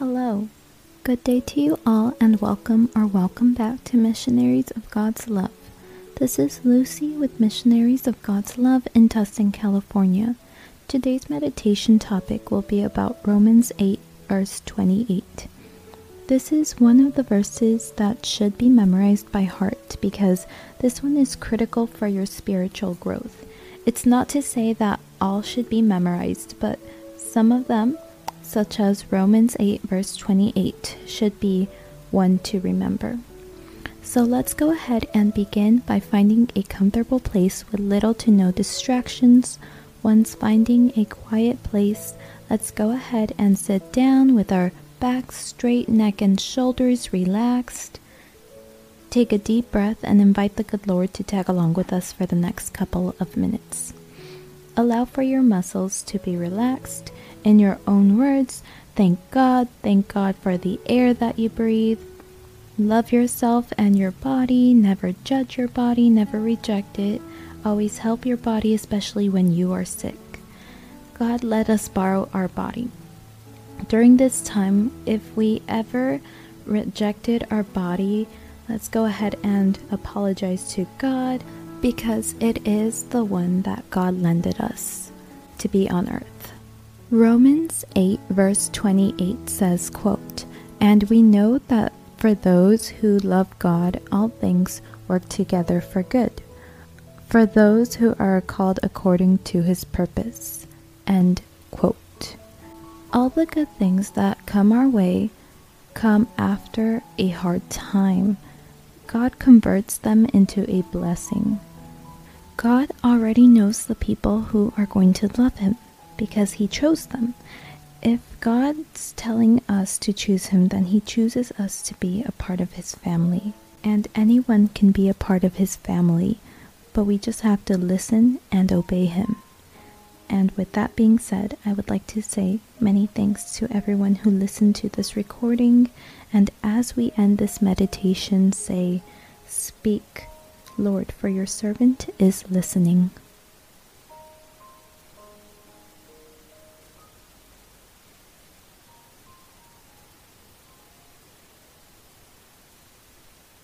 Hello. Good day to you all, and welcome or welcome back to Missionaries of God's Love. This is Lucy with Missionaries of God's Love in Tustin, California. Today's meditation topic will be about Romans 8, verse 28. This is one of the verses that should be memorized by heart because this one is critical for your spiritual growth. It's not to say that all should be memorized, but some of them, such as Romans 8, verse 28, should be one to remember. So let's go ahead and begin by finding a comfortable place with little to no distractions. Once finding a quiet place, let's go ahead and sit down with our back straight, neck and shoulders relaxed. Take a deep breath and invite the good Lord to tag along with us for the next couple of minutes. Allow for your muscles to be relaxed. In your own words, thank God, thank God for the air that you breathe. Love yourself and your body. Never judge your body, never reject it. Always help your body, especially when you are sick. God let us borrow our body during this time, if we ever rejected our body, let's go ahead and apologize to God because it is the one that God lended us to be on earth. Romans 8 verse 28 says, quote, And we know that for those who love God, all things work together for good, for those who are called according to his purpose. End quote. All the good things that come our way come after a hard time. God converts them into a blessing. God already knows the people who are going to love Him because He chose them. If God's telling us to choose Him, then He chooses us to be a part of His family. And anyone can be a part of His family, but we just have to listen and obey Him. And with that being said, I would like to say many thanks to everyone who listened to this recording. And as we end this meditation, say, Speak, Lord, for your servant is listening.